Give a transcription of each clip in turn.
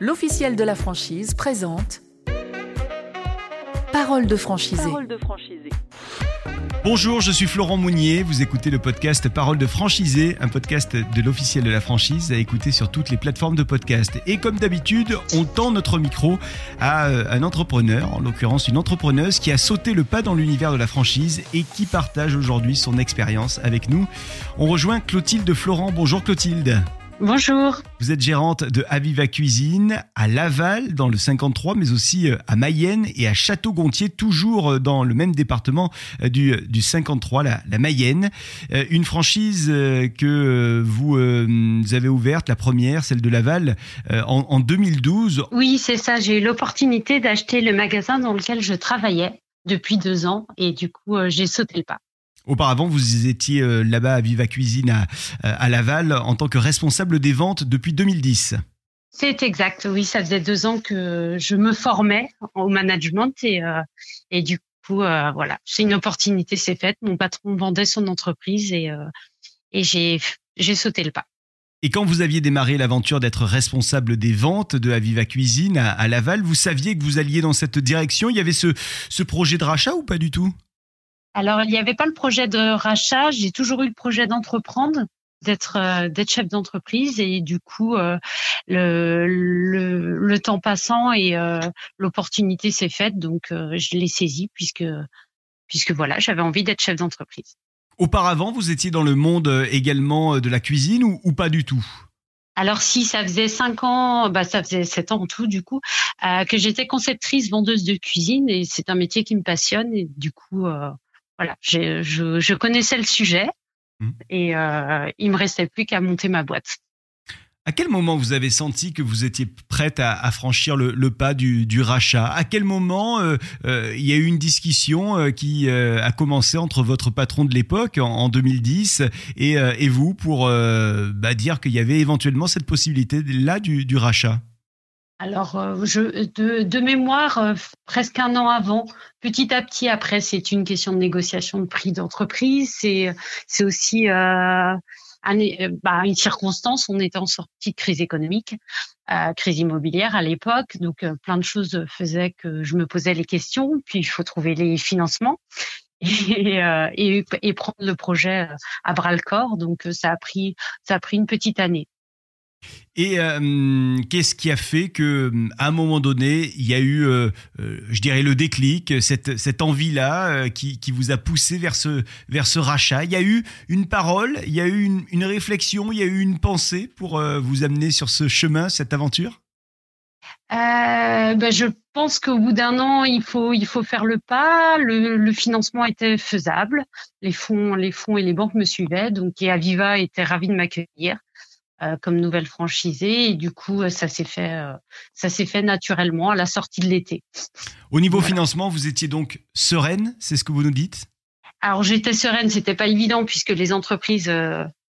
l'officiel de la franchise présente Parole de franchisé. Parole de franchisé. Bonjour, je suis Florent Mounier. Vous écoutez le podcast Parole de franchisé, un podcast de l'officiel de la franchise à écouter sur toutes les plateformes de podcast. Et comme d'habitude, on tend notre micro à euh, un entrepreneur, en l'occurrence une entrepreneuse qui a sauté le pas dans l'univers de la franchise et qui partage aujourd'hui son expérience avec nous. On rejoint Clotilde Florent. Bonjour Clotilde. Bonjour. Vous êtes gérante de Aviva Cuisine à Laval dans le 53, mais aussi euh, à Mayenne et à Château-Gontier, toujours euh, dans le même département euh, du, du 53, la, la Mayenne. Une franchise que vous avez ouverte, la première, celle de Laval, en, en 2012. Oui, c'est ça. J'ai eu l'opportunité d'acheter le magasin dans lequel je travaillais depuis deux ans et du coup, j'ai sauté le pas. Auparavant, vous étiez euh, là-bas à Viva Cuisine à, euh, à, Laval en tant que responsable des ventes depuis 2010. C'est exact, oui, ça faisait deux ans que je me formais au management et, euh, et du coup, voilà, c'est une opportunité s'est faite. Mon patron vendait son entreprise et, et j'ai, j'ai sauté le pas. Et quand vous aviez démarré l'aventure d'être responsable des ventes de Aviva Cuisine à, à, Laval, vous saviez que vous alliez dans cette direction? Il y avait ce, ce projet de rachat ou pas du tout? Alors, il n'y avait pas le projet de rachat. J'ai toujours eu le projet d'entreprendre, d'être euh, d'être chef d'entreprise. Et du coup, euh, le, le, le, temps passant et euh, l'opportunité s'est faite, donc je l'ai saisie puisque puisque voilà, j'avais envie d'être chef d'entreprise. Auparavant, vous étiez dans le monde également de la cuisine ou, ou pas du tout? Alors si ça faisait cinq ans, bah ça faisait sept ans en tout du coup, que j'étais conceptrice vendeuse de cuisine. Et c'est un métier qui me passionne. Et du coup euh, voilà, je, je, connaissais le sujet mmh. et euh, il me restait plus qu'à monter ma boîte. À quel moment vous avez senti que vous étiez prête à, franchir le, pas du, rachat? À quel moment euh, euh, il y a eu une discussion euh, qui a commencé entre votre patron de l'époque en, 2010 et, vous pour bah, dire qu'il y avait éventuellement cette possibilité-là du rachat? Alors, euh, je, de, de mémoire, euh, presque un an avant, petit à petit, après, c'est une question de négociation de prix d'entreprise. C'est, c'est aussi euh, un, bah, une circonstance. On était en sortie de crise économique, euh, crise immobilière à l'époque. Donc, plein de choses faisaient que je me posais les questions. Puis, il faut trouver les financements. Et, et, et, prendre le projet à bras le corps. Donc ça a pris ça a pris une petite année. Et euh, qu'est-ce qui a fait que, à un moment donné, il y a eu, euh, euh, je dirais, le déclic, cette, cette envie-là qui, qui, vous a poussé vers ce, vers ce rachat? Il y a eu une parole, il y a eu une, une réflexion, il y a eu une pensée pour vous amener sur ce chemin, cette aventure? Ben, je pense qu'au bout d'un an, il faut il faut faire le pas. Le, financement était faisable, les fonds les fonds et les banques me suivaient, donc et Aviva était ravi de m'accueillir. Euh, comme nouvelle franchisée et du coup euh, ça s'est fait euh, ça s'est fait naturellement à la sortie de l'été. Au niveau financement, vous étiez donc sereine, c'est ce que vous nous dites? Alors j'étais sereine, c'était pas évident puisque les entreprises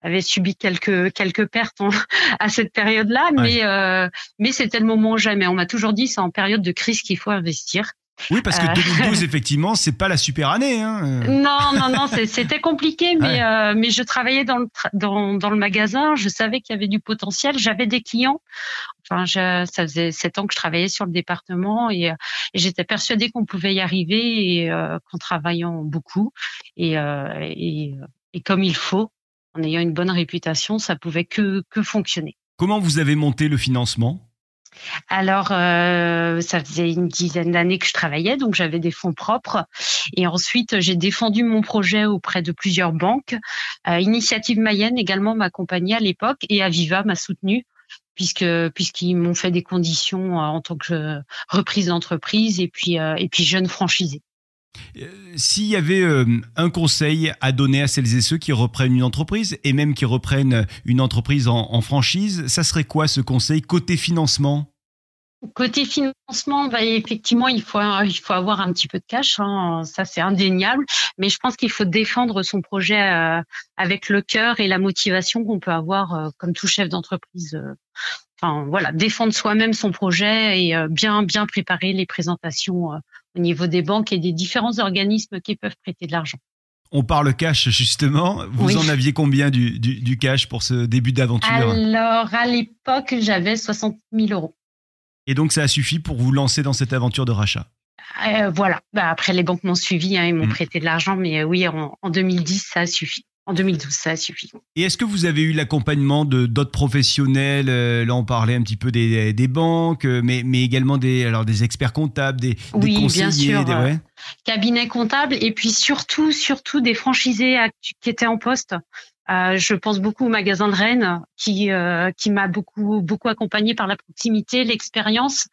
avaient subi quelques quelques pertes à cette période-là, mais mais c'était le moment jamais. On m'a toujours dit c'est en période de crise qu'il faut investir. Oui, parce que 2012, euh. effectivement, c'est pas la super année. Hein. Non, non, non, c'était compliqué, mais euh, mais je travaillais dans le dans, dans le magasin, je savais qu'il y avait du potentiel, j'avais des clients. Enfin, je, ça faisait sept ans que je travaillais sur le département et, j'étais persuadée qu'on pouvait y arriver et euh, qu'en travaillant beaucoup et, et et comme il faut, en ayant une bonne réputation, ça pouvait que que fonctionner. Comment vous avez monté le financement? Alors, euh, ça faisait une dizaine d'années que je travaillais, donc j'avais des fonds propres. Et ensuite, j'ai défendu mon projet auprès de plusieurs banques. Euh, Initiative Mayenne également m'accompagnait à l'époque et Aviva m'a soutenu puisque puisqu'ils m'ont fait des conditions euh, en tant que reprise d'entreprise et puis et puis jeune franchisé. S'il y avait un conseil à donner à celles et ceux qui reprennent une entreprise et même qui reprennent une entreprise en, franchise, ça serait quoi ce conseil côté financement? Côté financement, bah, effectivement, il faut il faut avoir un petit peu de cash, hein, ça c'est indéniable. Mais je pense qu'il faut défendre son projet euh, avec le cœur et la motivation qu'on peut avoir euh, comme tout chef d'entreprise. Euh. enfin voilà, défendre soi-même son projet et bien bien préparer les présentations au niveau des banques et des différents organismes qui peuvent prêter de l'argent. On parle cash justement. Vous en aviez combien du, du, cash pour ce début d'aventure Alors à l'époque, j'avais 60 000 euros. Et donc ça a suffi pour vous lancer dans cette aventure de rachat Voilà. Bah, après, les banques m'ont suivi, hein, ils m'ont mm. prêté de l'argent, mais oui, en, en 2010, ça a suffi. En 2012, ça a suffi. Et est-ce que vous avez eu l'accompagnement de d'autres professionnels euh, Là, on parlait un petit peu des, des banques, euh, mais, mais également des, alors des experts comptables, des, oui, conseillers. Bien sûr. Des, ouais. Cabinet comptable et puis surtout, surtout des franchisés qui étaient en poste. Euh, je pense beaucoup au magasin de Rennes qui euh, qui m'a beaucoup beaucoup accompagné par la proximité, l'expérience.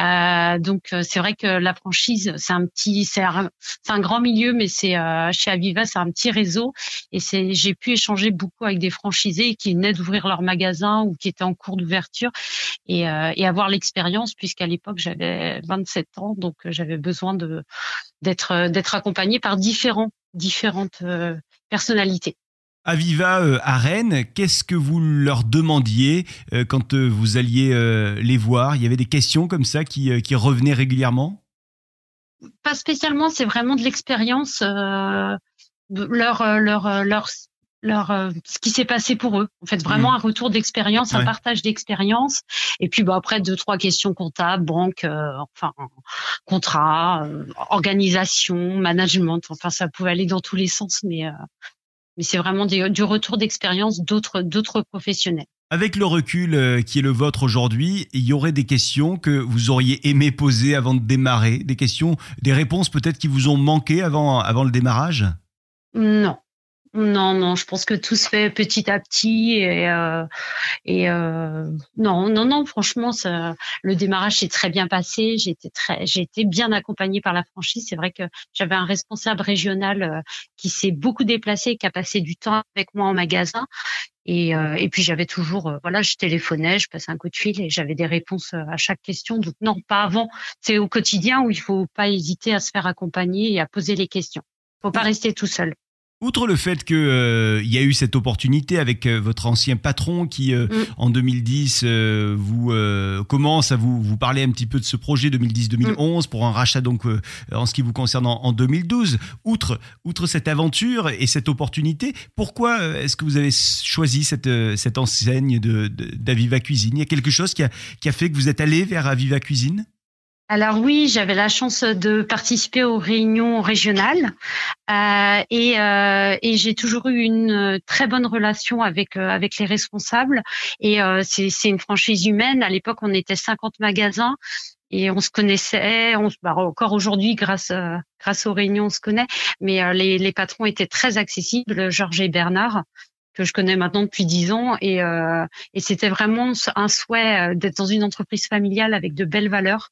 Euh, donc euh, c'est vrai que la franchise c'est un petit c'est un, un, grand milieu, mais c'est euh, chez Aviva c'est un petit réseau et c'est j'ai pu échanger beaucoup avec des franchisés qui venaient d'ouvrir leur magasin ou qui étaient en cours d'ouverture et, et avoir l'expérience puisqu'à l'époque j'avais 27 ans donc j'avais besoin de d'être d'être accompagné par différents différentes personnalités. Aviva euh, à Rennes, qu'est-ce que vous leur demandiez euh, quand euh, vous alliez les voir? Il y avait des questions comme ça qui, qui revenaient régulièrement? Pas spécialement, c'est vraiment de l'expérience, leur, leur, leur, leur, ce qui s'est passé pour eux. En fait, vraiment mmh. un retour d'expérience, un partage d'expérience. Et puis, bah, après, deux, trois questions comptables, banque, enfin, contrat, organisation, management. Enfin, ça pouvait aller dans tous les sens, mais mais c'est vraiment du retour d'expérience d'autres d'autres professionnels. Avec le recul euh, qui est le vôtre aujourd'hui, il y aurait des questions que vous auriez aimé poser avant de démarrer, des questions, des réponses peut-être qui vous ont manqué avant avant le démarrage? Non, non, non, je pense que tout se fait petit à petit et, euh, et euh, non, non, non, franchement, ça, le démarrage s'est très bien passé. J'ai été très, j'ai été bien accompagnée par la franchise. C'est vrai que j'avais un responsable régional euh, qui s'est beaucoup déplacé, qui a passé du temps avec moi en magasin. Et, euh, et puis j'avais toujours, voilà, je téléphonais, je passais un coup de fil et j'avais des réponses à chaque question. Donc non, pas avant. C'est au quotidien où il faut pas hésiter à se faire accompagner et à poser les questions. Faut pas rester tout seul. Outre le fait qu'il euh, y a eu cette opportunité avec euh, votre ancien patron qui, euh, mm. en 2010, vous commence à vous, vous parler un petit peu de ce projet 2010-2011 mm. pour un rachat donc en ce qui vous concerne en, 2012. Outre, outre cette aventure et cette opportunité, pourquoi est-ce que vous avez choisi cette, cette enseigne d'Aviva de, Cuisine? Il y a quelque chose qui a, qui a fait que vous êtes allé vers Aviva Cuisine? Alors oui, j'avais la chance de participer aux réunions régionales euh, et, euh, et j'ai toujours eu une très bonne relation avec euh, avec les responsables et euh, c'est une franchise humaine. À l'époque, on était 50 magasins et on se connaissait. On, bah, encore aujourd'hui, grâce euh, grâce aux réunions, on se connaît. Mais euh, les, les patrons étaient très accessibles, Georges et Bernard que je connais maintenant depuis dix ans et, et c'était vraiment un souhait d'être dans une entreprise familiale avec de belles valeurs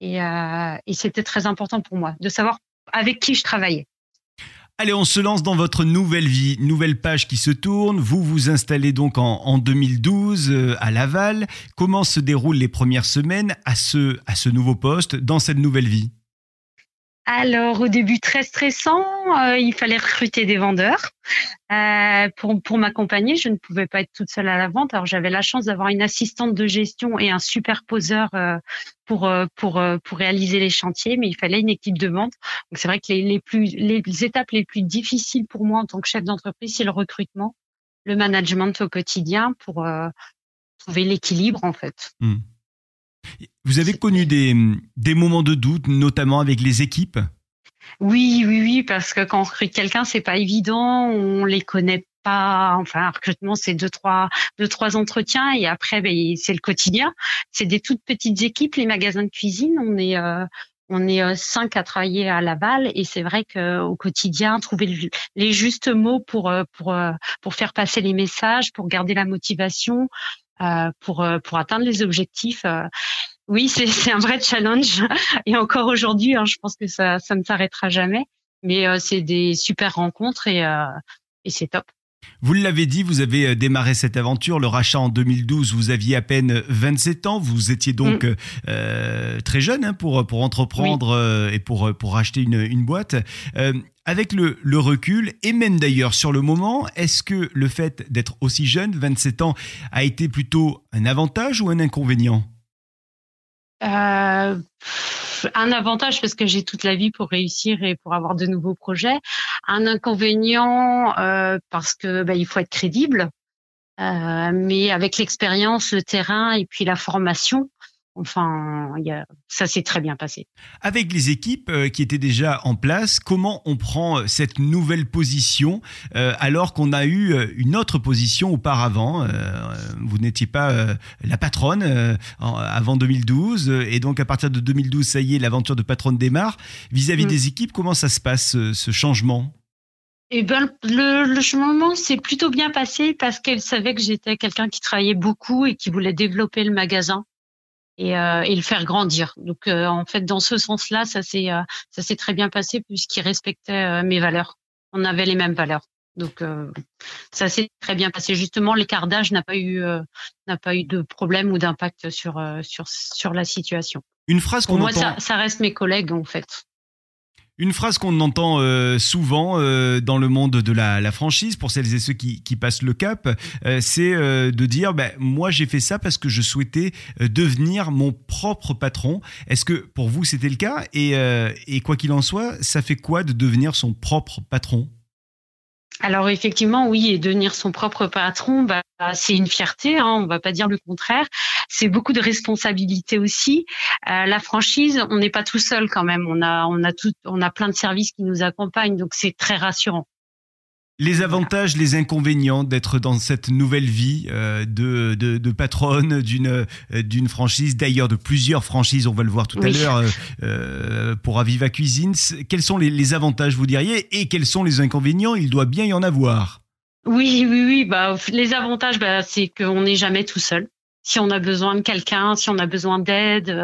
et, euh, et c'était très important pour moi de savoir avec qui je travaillais. Allez, on se lance dans votre nouvelle vie, nouvelle page qui se tourne. Vous vous installez donc en, en 2012 euh, à Laval. Comment se déroulent les premières semaines à ce nouveau poste, dans cette nouvelle vie? Alors au début très stressant, euh, il fallait recruter des vendeurs euh, pour pour m'accompagner. Je ne pouvais pas être toute seule à la vente. Alors j'avais la chance d'avoir une assistante de gestion et un superposeur euh, pour pour pour réaliser les chantiers, mais il fallait une équipe de vente. Donc c'est vrai que les, les plus les étapes les plus difficiles pour moi en tant que chef d'entreprise, c'est le recrutement, le management au quotidien pour trouver l'équilibre en fait. Hmm. Vous avez connu des, des moments de doute, notamment avec les équipes? Oui, oui, oui, parce que quand on recrute quelqu'un, c'est pas évident, on les connaît pas. Enfin, un recrutement, c'est deux, trois, deux, trois entretiens et après, ben, c'est le quotidien. C'est des toutes petites équipes, les magasins de cuisine. On est, euh, on est euh, cinq à travailler à Laval et c'est vrai qu'au quotidien, trouver les justes mots pour euh, pour pour faire passer les messages, pour garder la motivation, pour pour atteindre les objectifs oui, c'est un vrai challenge. Et encore aujourd'hui, hein, je pense que ça, ça ne s'arrêtera jamais. Mais euh, c'est des super rencontres et, euh, et c'est top. Vous l'avez dit, vous avez euh, démarré cette aventure, le rachat en 2012, vous aviez à peine 27 ans, vous étiez donc mm. euh, très jeune hein, pour, pour entreprendre et pour, pour acheter une, une boîte. Euh, avec le, le, recul, et même d'ailleurs sur le moment, est-ce que le fait d'être aussi jeune, 27 ans, a été plutôt un avantage ou un inconvénient? Euh, un avantage parce que j'ai toute la vie pour réussir et pour avoir de nouveaux projets. Un inconvénient euh, parce que bah, il faut être crédible. Euh, mais avec l'expérience, le terrain et puis la formation, Enfin, y a, ça s'est très bien passé. Avec les équipes euh, qui étaient déjà en place, comment on prend cette nouvelle position euh, alors qu'on a eu euh, une autre position auparavant Vous n'étiez pas la patronne avant 2012 et donc à partir de 2012, ça y est, l'aventure de patronne démarre. Vis-à-vis mm. des équipes, comment ça se passe ce changement? Eh ben, le, le changement s'est plutôt bien passé parce qu'elle savait que j'étais quelqu'un qui travaillait beaucoup et qui voulait développer le magasin et, euh, et le faire grandir. Donc, euh, en fait, dans ce sens-là, ça s'est euh, ça s'est très bien passé puisqu'il respectait mes valeurs. On avait les mêmes valeurs. Donc, ça s'est très bien passé. Justement, l'écart d'âge n'a pas eu n'a pas eu de problème ou d'impact sur sur sur la situation. Une phrase qu'on Moi, ça, ça reste mes collègues en fait. Une phrase qu'on entend euh, souvent euh, dans le monde de la, franchise, pour celles et ceux qui, passent le cap, euh, c'est de dire ben, moi j'ai fait ça parce que je souhaitais devenir mon propre patron. Est-ce que pour vous c'était le cas? Et, et quoi qu'il en soit, ça fait quoi de devenir son propre patron? Alors effectivement, oui, et devenir son propre patron, bah, c'est une fierté, hein, on va pas dire le contraire. C'est beaucoup de responsabilités aussi. Euh, la franchise, on n'est pas tout seul quand même. On a, on a tout, on a plein de services qui nous accompagnent, donc c'est très rassurant. Les avantages, les inconvénients d'être dans cette nouvelle vie euh, de, de, patronne d'une euh, d'une franchise, d'ailleurs de plusieurs franchises, on va le voir tout à l'heure euh, pour Aviva Cuisine. Quels sont les, avantages, vous diriez, et quels sont les inconvénients? Il doit bien y en avoir. Oui, oui, oui. Bah, les avantages, bah, c'est qu'on n'est jamais tout seul. Si on a besoin de quelqu'un, si on a besoin d'aide,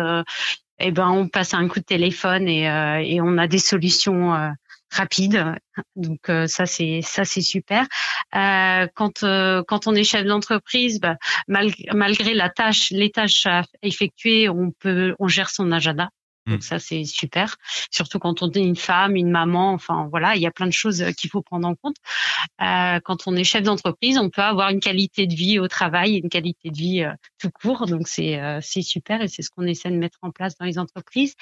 eh ben, on passe un coup de téléphone et, et on a des solutions rapide. Donc euh, ça c'est ça c'est super. Euh, quand euh, quand on est chef d'entreprise, bah, malgré la tâche, les tâches à effectuer, on peut on gère son agenda. Donc mm. ça c'est super, surtout quand on est une femme, une maman, enfin voilà, il y a plein de choses qu'il faut prendre en compte. Euh, quand on est chef d'entreprise, on peut avoir une qualité de vie au travail, une qualité de vie tout court, donc c'est c'est super et c'est ce qu'on essaie de mettre en place dans les entreprises.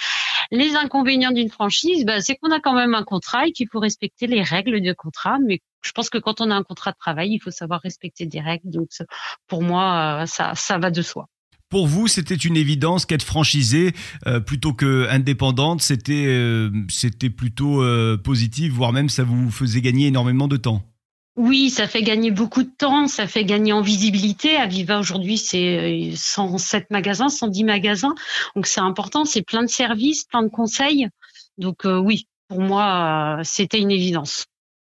Les inconvénients d'une franchise, bah, c'est qu'on a quand même un contrat et qu'il faut respecter les règles du contrat. Mais je pense que quand on a un contrat de travail, il faut savoir respecter des règles. Donc, pour moi, euh, ça, va de soi. Pour vous, c'était une évidence qu'être franchisé euh, plutôt que indépendante, c'était euh, c'était plutôt positif, voire même ça vous faisait gagner énormément de temps. Oui, ça fait gagner beaucoup de temps, ça fait gagner en visibilité. Aviva aujourd'hui, c'est 107 euh, magasins, 110 magasins. Donc c'est important, c'est plein de services, plein de conseils. Donc euh, oui, pour moi, euh, c'était une évidence.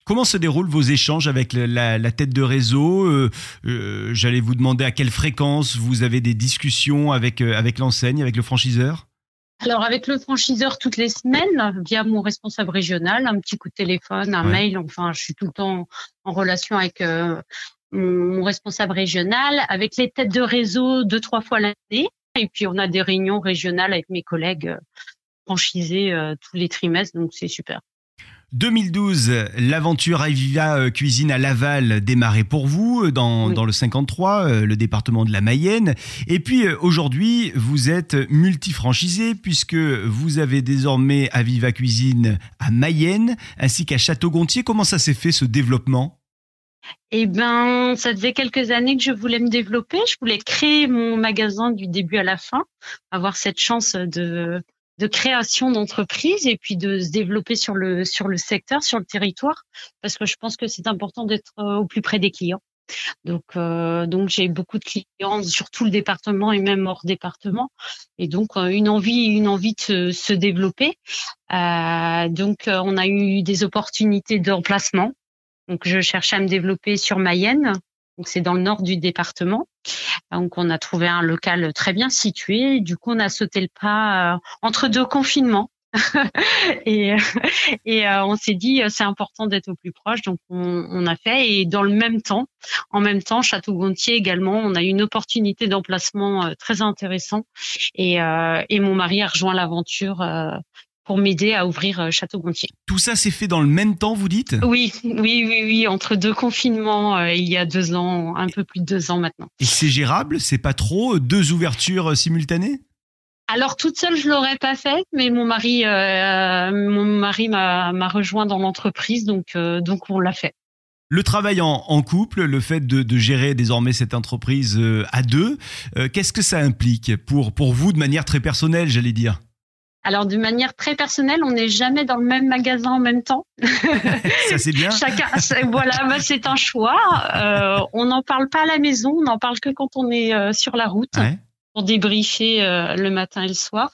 Comment se déroulent vos échanges avec la, tête de réseau? J'allais vous demander à quelle fréquence vous avez des discussions avec, avec l'enseigne, avec le franchiseur? Alors avec le franchiseur toutes les semaines via mon responsable régional, un petit coup de téléphone, un mail, enfin je suis tout le temps en relation avec euh, mon, responsable régional, avec les têtes de réseau deux trois fois l'année et puis on a des réunions régionales avec mes collègues euh, franchisés euh, tous les trimestres donc c'est super. 2012, l'aventure Aviva euh, Cuisine à Laval démarrait pour vous euh, dans, dans, le 53, euh, le département de la Mayenne. Et puis aujourd'hui, vous êtes multifranchisé puisque vous avez désormais Aviva Cuisine à Mayenne ainsi qu'à Château-Gontier. Comment ça s'est fait ce développement? Eh ben, ça faisait quelques années que je voulais me développer. Je voulais créer mon magasin du début à la fin, avoir cette chance de de création d'entreprise et puis de se développer sur le sur le secteur, sur le territoire, parce que je pense que c'est important d'être euh, au plus près des clients. Donc euh, donc j'ai beaucoup de clients sur tout le département et même hors département, et donc euh, une envie une envie de se, développer. donc on a eu des opportunités d'emplacement. Donc je cherchais à me développer sur Mayenne, donc c'est dans le nord du département. Donc on a trouvé un local très bien situé. Du coup on a sauté le pas euh, entre deux confinements. et, et euh, on s'est dit c'est important d'être au plus proche, donc on, a fait. Et dans le même temps, en même temps, Château-Gontier également, on a eu une opportunité d'emplacement euh, très intéressant. Et mon mari a rejoint l'aventure pour m'aider à ouvrir euh, Château-Gontier. Tout ça s'est fait dans le même temps, vous dites? Oui, oui, oui, oui, entre deux confinements, euh, il y a deux ans, un peu plus de deux ans maintenant. Et c'est gérable? C'est pas trop Deux ouvertures euh, simultanées? Alors toute seule, je l'aurais pas faite, mais mon mari, mon mari m'a rejoint dans l'entreprise, donc donc on l'a fait. Le travail en, couple, le fait de, gérer désormais cette entreprise euh, à deux, euh, qu'est-ce que ça implique pour, pour vous de manière très personnelle, j'allais dire? Alors, de manière très personnelle, on n'est jamais dans le même magasin en même temps. Ça, c'est bien. Chacun, voilà, bah, c'est un choix. Euh, on n'en parle pas à la maison, on n'en parle que quand on est sur la route pour débriefer euh, le matin et le soir.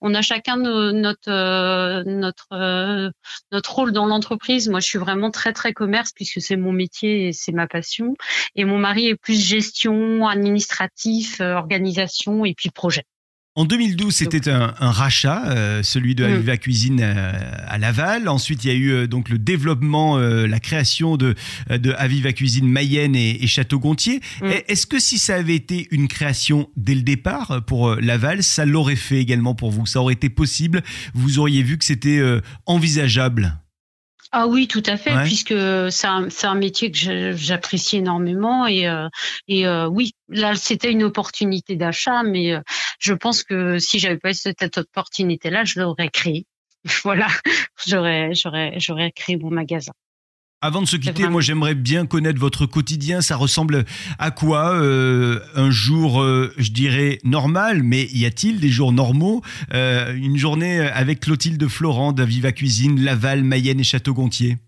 On a chacun notre euh, notre euh, notre rôle dans l'entreprise. Moi, je suis vraiment très très commerce puisque c'est mon métier et c'est ma passion. Et mon mari est plus gestion, administratif, organisation et puis projet. En 2012, c'était un, rachat, euh, celui de mm. Aviva Cuisine euh, à Laval. Ensuite, il y a eu euh, donc le développement, la création de, de Aviva Cuisine Mayenne et, Château-Gontier. Mm. Est-ce que si ça avait été une création dès le départ pour Laval, ça l'aurait fait également pour vous? Ça aurait été possible? Vous auriez vu que c'était envisageable? Ah oui, tout à fait, puisque c'est un, un, métier que j'apprécie énormément et, et oui, là c'était une opportunité d'achat, mais je pense que si j'avais pas eu cette opportunité-là, je l'aurais créé. voilà, j'aurais j'aurais j'aurais créé mon magasin. Avant de se quitter, moi j'aimerais bien connaître votre quotidien. Ça ressemble à quoi euh, Un jour, euh, je dirais normal, mais y a-t-il des jours normaux euh, Une journée avec Clotilde Florent d'Aviva Cuisine, Laval, Mayenne et Château-Gontier?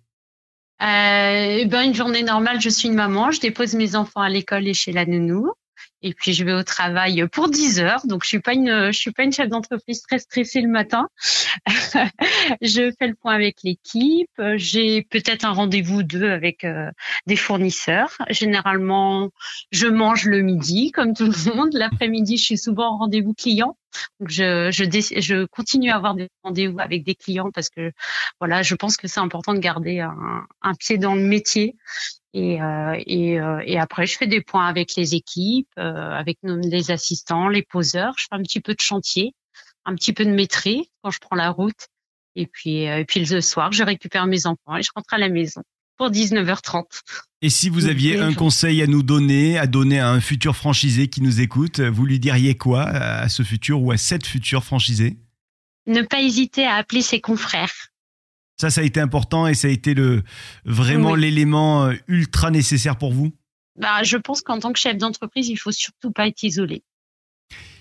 Eh ben, Une journée normale, je suis une maman, je dépose mes enfants à l'école et chez la nounou et puis je vais au travail pour 10 heures. Donc je suis pas une je suis pas une chef d'entreprise très stressée le matin. je fais le point avec l'équipe. J'ai peut-être un rendez-vous deux avec euh, des fournisseurs. Généralement, je mange le midi comme tout le monde. L'après-midi, je suis souvent en rendez-vous client. Donc je, je, je continue à avoir des rendez-vous avec des clients parce que voilà, je pense que c'est important de garder un, un pied dans le métier et, euh, et, euh, et, après, je fais des points avec les équipes, euh, avec les assistants, les poseurs. Je fais un petit peu de chantier, un petit peu de maîtrise quand je prends la route. Et puis, et puis le soir, je récupère mes enfants et je rentre à la maison pour 19h30. Et si vous aviez un conseil à nous donner, à donner à un futur franchisé qui nous écoute, vous lui diriez quoi à ce futur ou à cette future franchisée? Ne pas hésiter à appeler ses confrères ça, ça a été important et ça a été le, vraiment l'élément euh, ultra nécessaire pour vous? Bah, Je pense qu'en tant que chef d'entreprise, il faut surtout pas être isolé.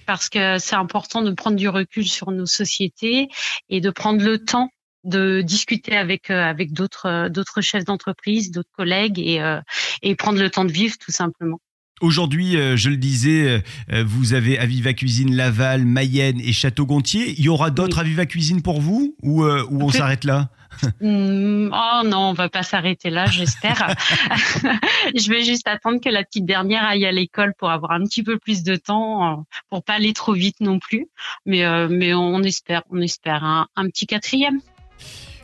Parce que c'est important de prendre du recul sur nos sociétés et de prendre le temps de discuter avec euh, avec d'autres euh, d'autres chefs d'entreprise, d'autres collègues et et prendre le temps de vivre tout simplement. Aujourd'hui, je le disais, vous avez Aviva Cuisine Laval, Mayenne et Château-Gontier. Il y aura d'autres Aviva Cuisine pour vous ou, ou on s'arrête là? Hmm, oh non, on va pas s'arrêter là, j'espère. je vais juste attendre que la petite dernière aille à l'école pour avoir un petit peu plus de temps, euh, pour pas aller trop vite non plus. Mais euh, mais on espère, on espère un petit quatrième.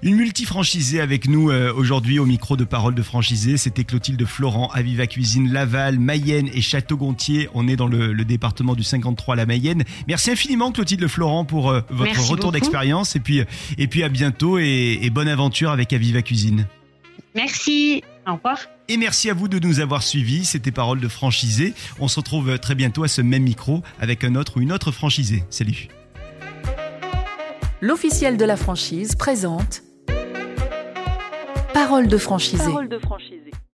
Une multifranchisée avec nous euh, aujourd'hui au micro de Parole de franchisé. C'était Clotilde Florent, Aviva Cuisine, Laval, Mayenne et Château-Gontier. On est dans le, département du 53, la Mayenne. Merci infiniment Clotilde Florent pour euh, votre retour d'expérience et puis, et puis à bientôt et, et bonne aventure avec Aviva Cuisine. Merci. Au revoir. Et merci à vous de nous avoir suivis. C'était Parole de franchisé. On se retrouve très bientôt à ce même micro avec un autre ou une autre franchisée. Salut. L'officiel de la franchise présente Parole de franchisé.